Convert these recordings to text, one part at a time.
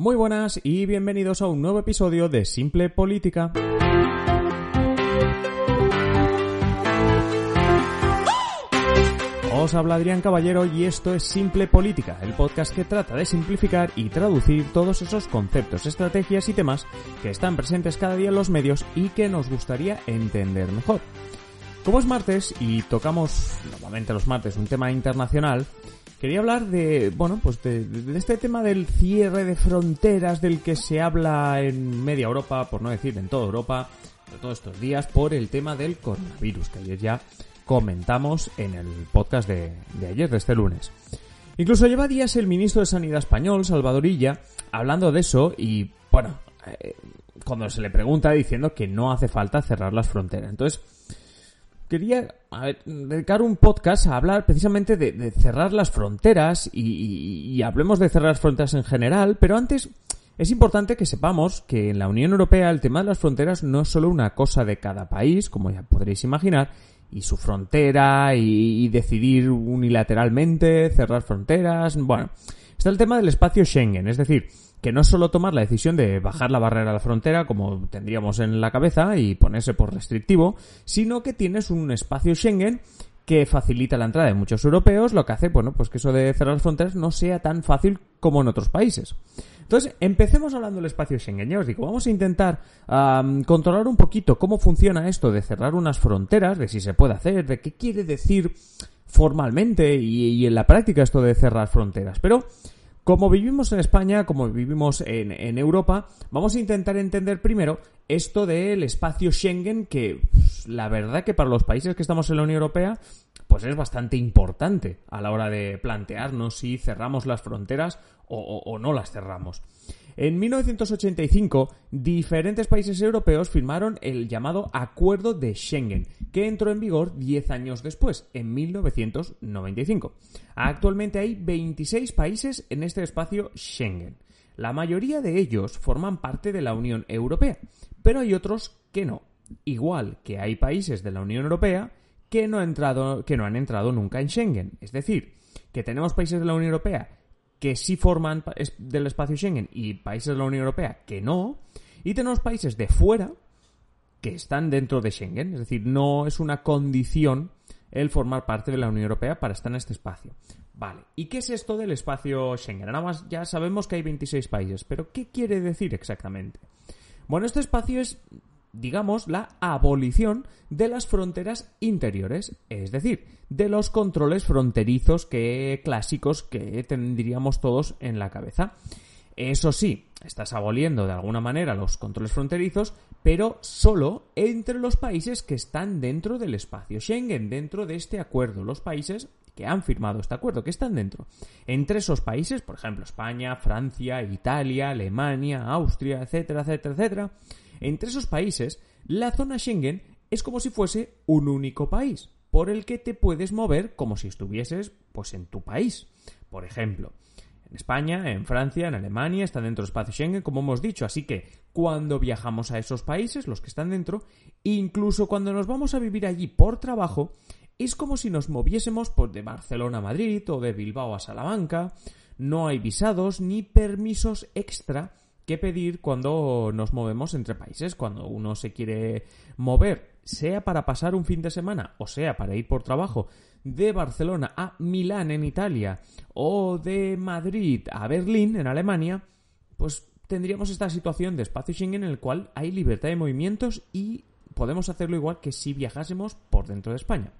Muy buenas y bienvenidos a un nuevo episodio de Simple Política. Os habla Adrián Caballero y esto es Simple Política, el podcast que trata de simplificar y traducir todos esos conceptos, estrategias y temas que están presentes cada día en los medios y que nos gustaría entender mejor. Como es martes y tocamos normalmente los martes un tema internacional, quería hablar de, bueno, pues de, este tema del cierre de fronteras del que se habla en media Europa, por no decir en toda Europa, de todos estos días, por el tema del coronavirus, que ayer ya comentamos en el podcast de, ayer, de este lunes. Incluso lleva días el ministro de Sanidad español, Salvador Illa, hablando de eso y, bueno, eh, cuando se le pregunta diciendo que no hace falta cerrar las fronteras. Entonces, quería dedicar un podcast a hablar precisamente de, cerrar las fronteras y, y, hablemos de cerrar las fronteras en general, pero antes es importante que sepamos que en la Unión Europea el tema de las fronteras no es solo una cosa de cada país, como ya podréis imaginar, y su frontera y decidir unilateralmente cerrar fronteras, bueno, está el tema del espacio Schengen, es decir, que no es solo tomar la decisión de bajar la barrera a la frontera, como tendríamos en la cabeza, y ponerse por restrictivo, sino que tienes un espacio Schengen que facilita la entrada de muchos europeos, lo que hace, bueno, pues que eso de cerrar las fronteras no sea tan fácil como en otros países. Entonces, empecemos hablando del espacio Schengen. Ya os digo, vamos a intentar um, controlar un poquito cómo funciona esto de cerrar unas fronteras, de si se puede hacer, de qué quiere decir formalmente y, y en la práctica esto de cerrar fronteras. Pero como vivimos en España, como vivimos en, Europa, vamos a intentar entender primero esto del espacio Schengen, que pues, la verdad que para los países que estamos en la Unión Europea, pues es bastante importante a la hora de plantearnos si cerramos las fronteras o no las cerramos. En 1985, diferentes países europeos firmaron el llamado Acuerdo de Schengen, que entró en vigor 10 años después, en 1995. Actualmente hay 26 países en este espacio Schengen. La mayoría de ellos forman parte de la Unión Europea, pero hay otros que no. Igual que hay países de la Unión Europea que no, entrado, que no han entrado nunca en Schengen. Es decir, que tenemos países de la Unión Europea que sí forman del espacio Schengen y países de la Unión Europea que no. Y tenemos países de fuera que están dentro de Schengen. Es decir, no es una condición el formar parte de la Unión Europea para estar en este espacio. Vale, ¿y qué es esto del espacio Schengen? Nada más ya sabemos que hay 26 países, pero ¿qué quiere decir exactamente? Bueno, este espacio es digamos, la abolición de las fronteras interiores, es decir, de los controles fronterizos que clásicos que tendríamos todos en la cabeza. Eso sí, estás aboliendo de alguna manera los controles fronterizos, pero solo entre los países que están dentro del espacio Schengen, dentro de este acuerdo, los países que han firmado este acuerdo, que están dentro. Entre esos países, por ejemplo, España, Francia, Italia, Alemania, Austria, etcétera, etcétera, etcétera, entre esos países, la zona Schengen es como si fuese un único país, por el que te puedes mover como si estuvieses pues en tu país. Por ejemplo, en España, en Francia, en Alemania están dentro del espacio Schengen, como hemos dicho, así que cuando viajamos a esos países, los que están dentro, incluso cuando nos vamos a vivir allí por trabajo, es como si nos moviésemos pues, de Barcelona a Madrid o de Bilbao a Salamanca. No hay visados ni permisos extra que pedir cuando nos movemos entre países, cuando uno se quiere mover, sea para pasar un fin de semana o sea para ir por trabajo de Barcelona a Milán en Italia o de Madrid a Berlín en Alemania, pues tendríamos esta situación de espacio Schengen en el cual hay libertad de movimientos y podemos hacerlo igual que si viajásemos por dentro de España.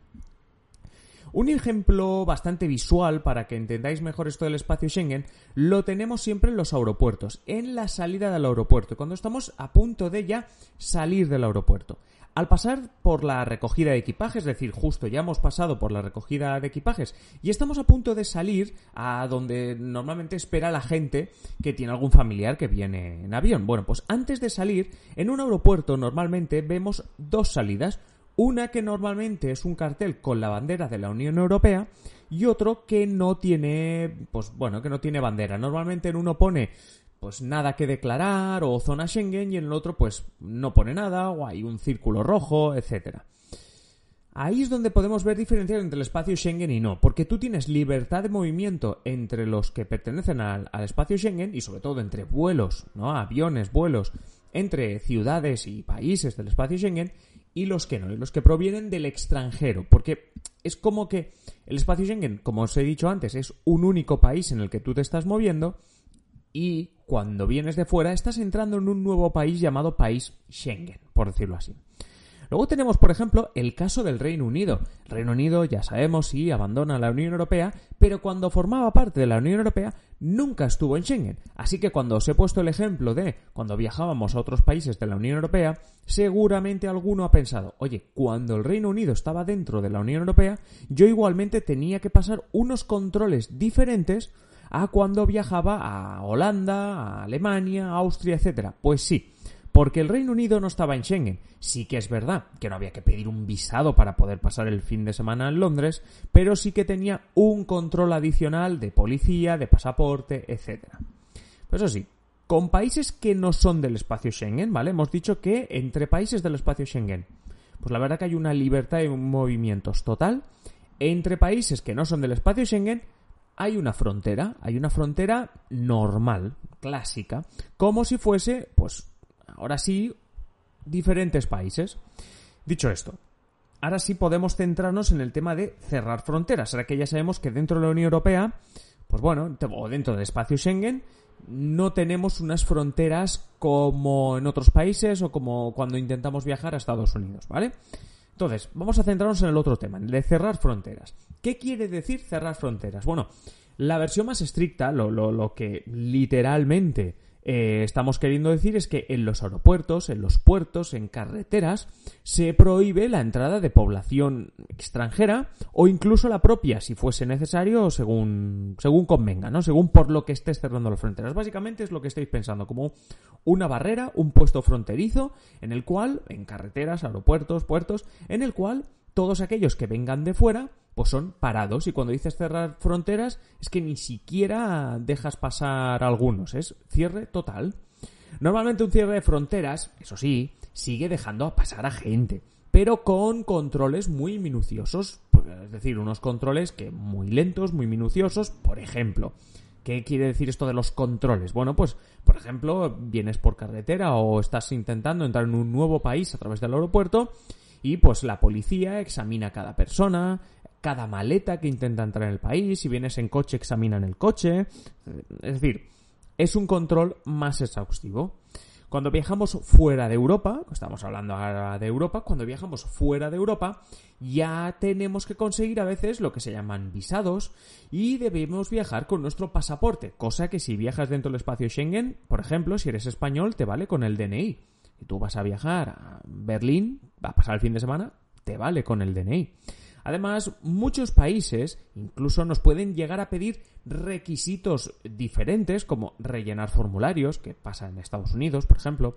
Un ejemplo bastante visual para que entendáis mejor esto del espacio Schengen lo tenemos siempre en los aeropuertos, en la salida del aeropuerto, cuando estamos a punto de ya salir del aeropuerto. Al pasar por la recogida de equipajes, es decir, justo ya hemos pasado por la recogida de equipajes y estamos a punto de salir a donde normalmente espera la gente que tiene algún familiar que viene en avión. Bueno, pues antes de salir, en un aeropuerto normalmente vemos dos salidas. Una que normalmente es un cartel con la bandera de la Unión Europea y otro que no tiene, pues bueno, que no tiene bandera. Normalmente en uno pone pues nada que declarar o zona Schengen y en el otro pues no pone nada o hay un círculo rojo, etcétera. Ahí es donde podemos ver diferenciar entre el espacio Schengen y no, porque tú tienes libertad de movimiento entre los que pertenecen al, al, espacio Schengen y sobre todo entre vuelos, ¿no? Aviones, vuelos entre ciudades y países del espacio Schengen y los que no, y los que provienen del extranjero, porque es como que el espacio Schengen, como os he dicho antes, es un único país en el que tú te estás moviendo y cuando vienes de fuera estás entrando en un nuevo país llamado país Schengen, por decirlo así. Luego tenemos, por ejemplo, el caso del Reino Unido. El Reino Unido, ya sabemos, sí, abandona la Unión Europea, pero cuando formaba parte de la Unión Europea nunca estuvo en Schengen. Así que cuando os he puesto el ejemplo de cuando viajábamos a otros países de la Unión Europea, seguramente alguno ha pensado, oye, cuando el Reino Unido estaba dentro de la Unión Europea, yo igualmente tenía que pasar unos controles diferentes a cuando viajaba a Holanda, a Alemania, a Austria, etc. Pues sí, porque el Reino Unido no estaba en Schengen. Sí que es verdad que no había que pedir un visado para poder pasar el fin de semana en Londres, pero sí que tenía un control adicional de policía, de pasaporte, etc. Pues eso sí, con países que no son del espacio Schengen, ¿vale? Hemos dicho que entre países del espacio Schengen, pues la verdad que hay una libertad de movimientos total. Entre países que no son del espacio Schengen, hay una frontera, hay una frontera normal, clásica, como si fuese, pues, ahora sí, diferentes países. Dicho esto, ahora sí podemos centrarnos en el tema de cerrar fronteras. Ahora que ya sabemos que dentro de la Unión Europea, pues bueno, o dentro del espacio Schengen, no tenemos unas fronteras como en otros países o como cuando intentamos viajar a Estados Unidos, ¿vale? Entonces, vamos a centrarnos en el otro tema, en el de cerrar fronteras. ¿Qué quiere decir cerrar fronteras? Bueno, la versión más estricta, lo, lo, lo que literalmente eh, estamos queriendo decir es que en los aeropuertos, en los puertos, en carreteras, se prohíbe la entrada de población extranjera o incluso la propia, si fuese necesario, según, según convenga, ¿no? Según por lo que estés cerrando las fronteras. Básicamente es lo que estáis pensando, como una barrera, un puesto fronterizo, en el cual, en carreteras, aeropuertos, puertos, en el cual todos aquellos que vengan de fuera pues son parados y cuando dices cerrar fronteras es que ni siquiera dejas pasar algunos, es cierre total. Normalmente un cierre de fronteras, eso sí, sigue dejando pasar a gente, pero con controles muy minuciosos, pues, es decir, unos controles que muy lentos, muy minuciosos, por ejemplo. ¿Qué quiere decir esto de los controles? Bueno, pues, por ejemplo, vienes por carretera o estás intentando entrar en un nuevo país a través del aeropuerto y pues la policía examina a cada persona, cada maleta que intenta entrar en el país, si vienes en coche examinan el coche, es decir, es un control más exhaustivo. Cuando viajamos fuera de Europa, estamos hablando ahora de Europa, cuando viajamos fuera de Europa ya tenemos que conseguir a veces lo que se llaman visados y debemos viajar con nuestro pasaporte, cosa que si viajas dentro del espacio Schengen, por ejemplo, si eres español, te vale con el DNI. Si tú vas a viajar a Berlín, va a pasar el fin de semana, te vale con el DNI. Además, muchos países incluso nos pueden llegar a pedir requisitos diferentes, como rellenar formularios, que pasa en Estados Unidos, por ejemplo,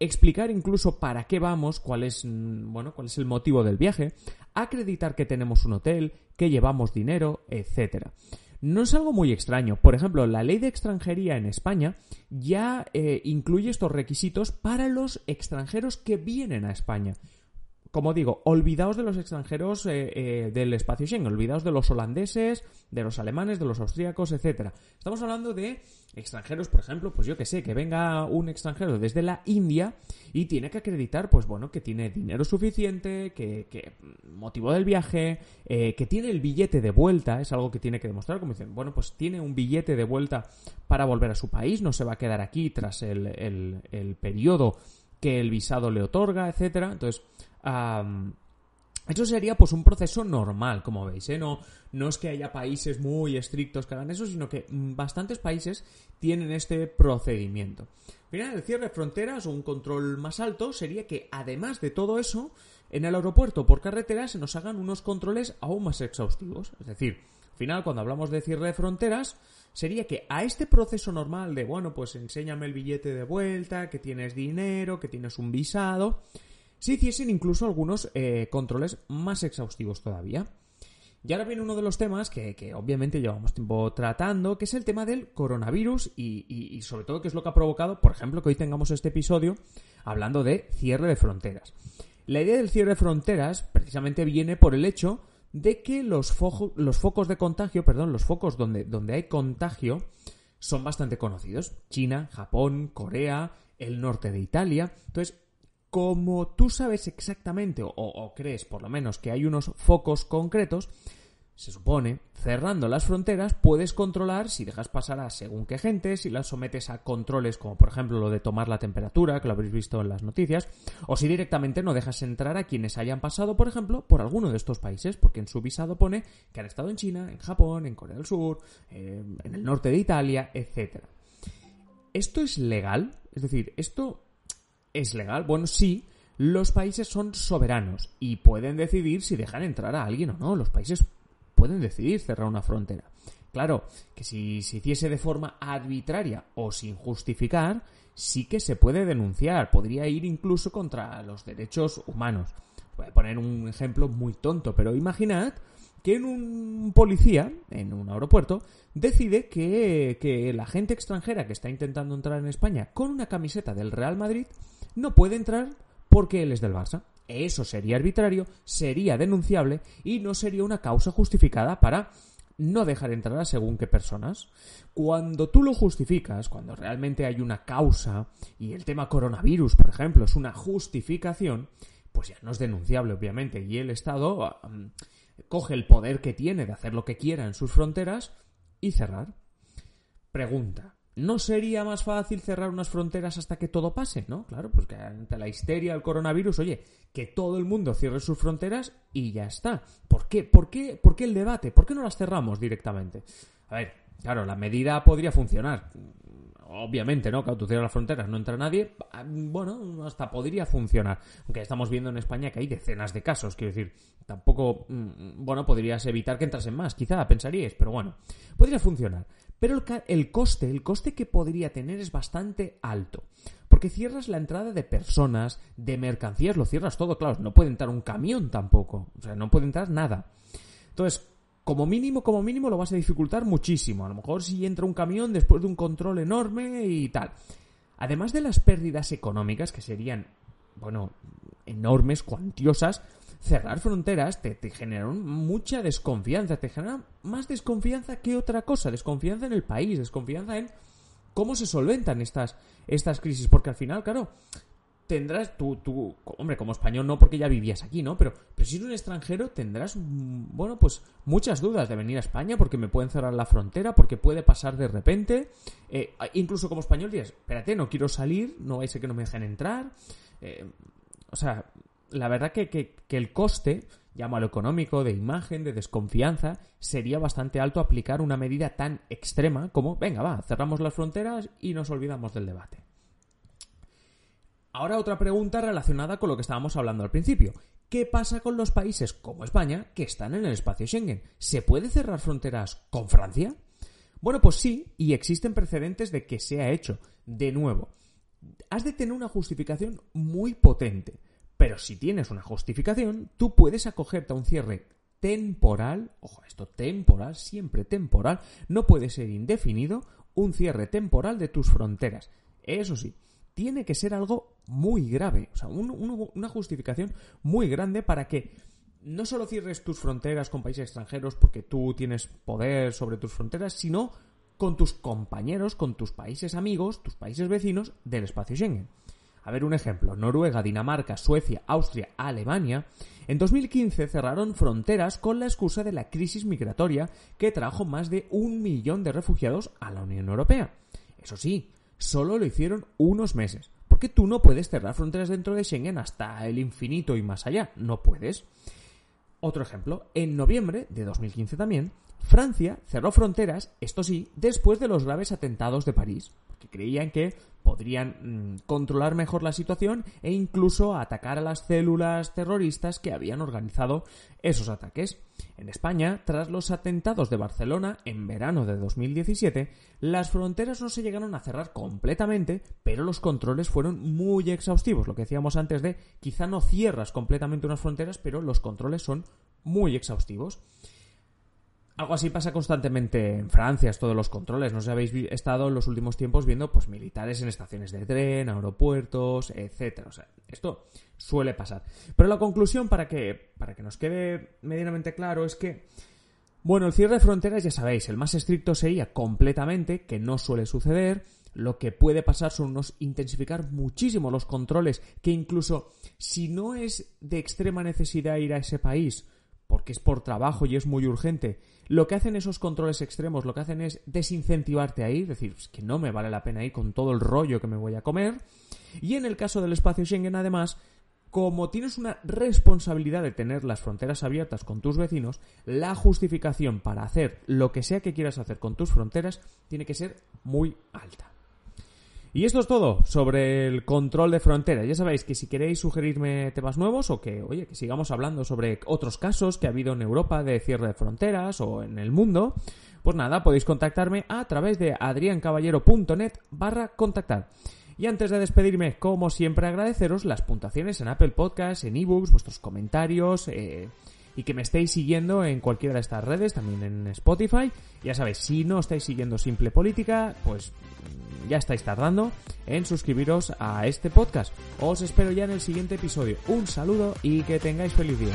explicar incluso para qué vamos, cuál es, mm, bueno, cuál es el motivo del viaje, acreditar que tenemos un hotel, que llevamos dinero, etcétera. No es algo muy extraño. Por ejemplo, la ley de extranjería en España ya eh, incluye estos requisitos para los extranjeros que vienen a España como digo, olvidaos de los extranjeros eh, eh, del espacio Schengen, olvidaos de los holandeses, de los alemanes, de los austríacos, etcétera. Estamos hablando de extranjeros, por ejemplo, pues yo que sé, que venga un extranjero desde la India y tiene que acreditar, pues bueno, que tiene dinero suficiente, que, motivo del viaje, eh, que tiene el billete de vuelta, es algo que tiene que demostrar, como dicen, bueno, pues tiene un billete de vuelta para volver a su país, no se va a quedar aquí tras el, el, el periodo que el visado le otorga, etcétera. Entonces, Eso sería pues un proceso normal, como veis, ¿eh? No, no es que haya países muy estrictos que hagan eso, sino que mm, bastantes países tienen este procedimiento. Al final, el cierre de fronteras o un control más alto sería que, además de todo eso, en el aeropuerto por carretera se nos hagan unos controles aún más exhaustivos. Es decir, al final, cuando hablamos de cierre de fronteras, sería que a este proceso normal de, bueno, pues enséñame el billete de vuelta, que tienes dinero, que tienes un visado, se hiciesen incluso algunos eh, controles más exhaustivos todavía. Y ahora viene uno de los temas que, obviamente llevamos tiempo tratando, que es el tema del coronavirus y, y, sobre todo que es lo que ha provocado, por ejemplo, que hoy tengamos este episodio hablando de cierre de fronteras. La idea del cierre de fronteras precisamente viene por el hecho de que los, los focos de contagio, perdón, los focos donde, donde hay contagio son bastante conocidos. China, Japón, Corea, el norte de Italia. Entonces, como tú sabes exactamente, o, crees por lo menos que hay unos focos concretos, se supone, cerrando las fronteras, puedes controlar si dejas pasar a según qué gente, si las sometes a controles como por ejemplo lo de tomar la temperatura, que lo habréis visto en las noticias, o si directamente no dejas entrar a quienes hayan pasado, por ejemplo, por alguno de estos países, porque en su visado pone que han estado en China, en Japón, en Corea del Sur, eh, en el norte de Italia, etc. ¿Esto es legal? Es decir, ¿esto ¿Es legal? Bueno, sí, los países son soberanos y pueden decidir si dejan entrar a alguien o no. Los países pueden decidir cerrar una frontera. Claro, que si se hiciese de forma arbitraria o sin justificar, sí que se puede denunciar, podría ir incluso contra los derechos humanos. Voy a poner un ejemplo muy tonto, pero imaginad que en un policía, en un aeropuerto, decide que, que la gente extranjera que está intentando entrar en España con una camiseta del Real Madrid no puede entrar porque él es del Barça. Eso sería arbitrario, sería denunciable y no sería una causa justificada para no dejar entrar a según qué personas. Cuando tú lo justificas, cuando realmente hay una causa, y el tema coronavirus, por ejemplo, es una justificación, pues ya no es denunciable, obviamente, y el Estado coge el poder que tiene de hacer lo que quiera en sus fronteras y cerrar. Pregunta, ¿No sería más fácil cerrar unas fronteras hasta que todo pase? ¿No? Claro, pues que ante la histeria del coronavirus, oye, que todo el mundo cierre sus fronteras y ya está. ¿Por qué? ¿Por qué, ¿Por qué el debate? ¿Por qué no las cerramos directamente? A ver, claro, la medida podría funcionar. Obviamente, ¿no? Que tú cierras las fronteras, no entra nadie. Bueno, hasta podría funcionar. Aunque estamos viendo en España que hay decenas de casos, quiero decir, tampoco, mm, bueno, podrías evitar que entrasen más, quizá pensaríais, pero bueno, podría funcionar. Pero el, coste, el coste que podría tener es bastante alto. Porque cierras la entrada de personas, de mercancías, lo cierras todo, claro, no puede entrar un camión tampoco. O sea, no puede entrar nada. Entonces, como mínimo, como mínimo lo vas a dificultar muchísimo. A lo mejor si entra un camión después de un control enorme y tal. Además de las pérdidas económicas, que serían, bueno, enormes, cuantiosas, cerrar fronteras te, te mucha desconfianza, te genera más desconfianza que otra cosa, desconfianza en el país, desconfianza en cómo se solventan estas, crisis, porque al final, claro, tendrás tú, hombre, como español no porque ya vivías aquí, ¿no? Pero, pero si eres un extranjero tendrás, mm, bueno, pues muchas dudas de venir a España porque me pueden cerrar la frontera, porque puede pasar de repente. Eh, incluso como español dices, espérate, no quiero salir, no hay que no me dejen entrar. Eh, o sea, la verdad que, que, el coste, lo económico, de imagen, de desconfianza, sería bastante alto aplicar una medida tan extrema como, venga, va, cerramos las fronteras y nos olvidamos del debate. Ahora otra pregunta relacionada con lo que estábamos hablando al principio. ¿Qué pasa con los países como España que están en el espacio Schengen? ¿Se puede cerrar fronteras con Francia? Bueno, pues sí, y existen precedentes de que se ha hecho. De nuevo, has de tener una justificación muy potente. Pero si tienes una justificación, tú puedes acogerte a un cierre temporal, ojo, esto temporal, siempre temporal, no puede ser indefinido, un cierre temporal de tus fronteras. Eso sí, tiene que ser algo muy grave, o sea, una justificación muy grande para que no solo cierres tus fronteras con países extranjeros porque tú tienes poder sobre tus fronteras, sino con tus compañeros, con tus países amigos, tus países vecinos del espacio Schengen. A ver un ejemplo, Noruega, Dinamarca, Suecia, Austria, Alemania, en 2015 cerraron fronteras con la excusa de la crisis migratoria que trajo más de un millón de refugiados a la Unión Europea. Eso sí, solo lo hicieron unos meses, porque tú no puedes cerrar fronteras dentro de Schengen hasta el infinito y más allá, no puedes. Otro ejemplo, en noviembre de 2015 también, Francia cerró fronteras, esto sí, después de los graves atentados de París, porque creían que podrían mm, controlar mejor la situación e incluso atacar a las células terroristas que habían organizado esos ataques. En España, tras los atentados de Barcelona en verano de 2017, las fronteras no se llegaron a cerrar completamente, pero los controles fueron muy exhaustivos. Lo que decíamos antes de quizá no cierras completamente unas fronteras, pero los controles son muy exhaustivos. Algo así pasa constantemente en Francia, es todos los controles. No sé habéis estado en los últimos tiempos viendo pues militares en estaciones de tren, aeropuertos, etcétera. O sea, esto suele pasar. Pero la conclusión para que para que nos quede medianamente claro es que bueno, el cierre de fronteras ya sabéis, el más estricto sería completamente, que no suele suceder. Lo que puede pasar son unos intensificar muchísimo los controles, que incluso si no es de extrema necesidad ir a ese país, porque es por trabajo y es muy urgente, lo que hacen esos controles extremos, lo que hacen es desincentivarte a ir, decir, que no me vale la pena ir con todo el rollo que me voy a comer. Y en el caso del espacio Schengen, además, como tienes una responsabilidad de tener las fronteras abiertas con tus vecinos, la justificación para hacer lo que sea que quieras hacer con tus fronteras tiene que ser muy alta. Y esto es todo sobre el control de fronteras. Ya sabéis que si queréis sugerirme temas nuevos o que, oye, que sigamos hablando sobre otros casos que ha habido en Europa de cierre de fronteras o en el mundo, pues nada, podéis contactarme a través de adriancaballero.net barra contactar. Y antes de despedirme, como siempre, agradeceros las puntuaciones en Apple Podcasts, en ebooks, vuestros comentarios, eh, y que me estéis siguiendo en cualquiera de estas redes, también en Spotify. Ya sabéis, si no estáis siguiendo Simple Política, pues ya estáis tardando en suscribiros a este podcast. Os espero ya en el siguiente episodio. Un saludo y que tengáis feliz día.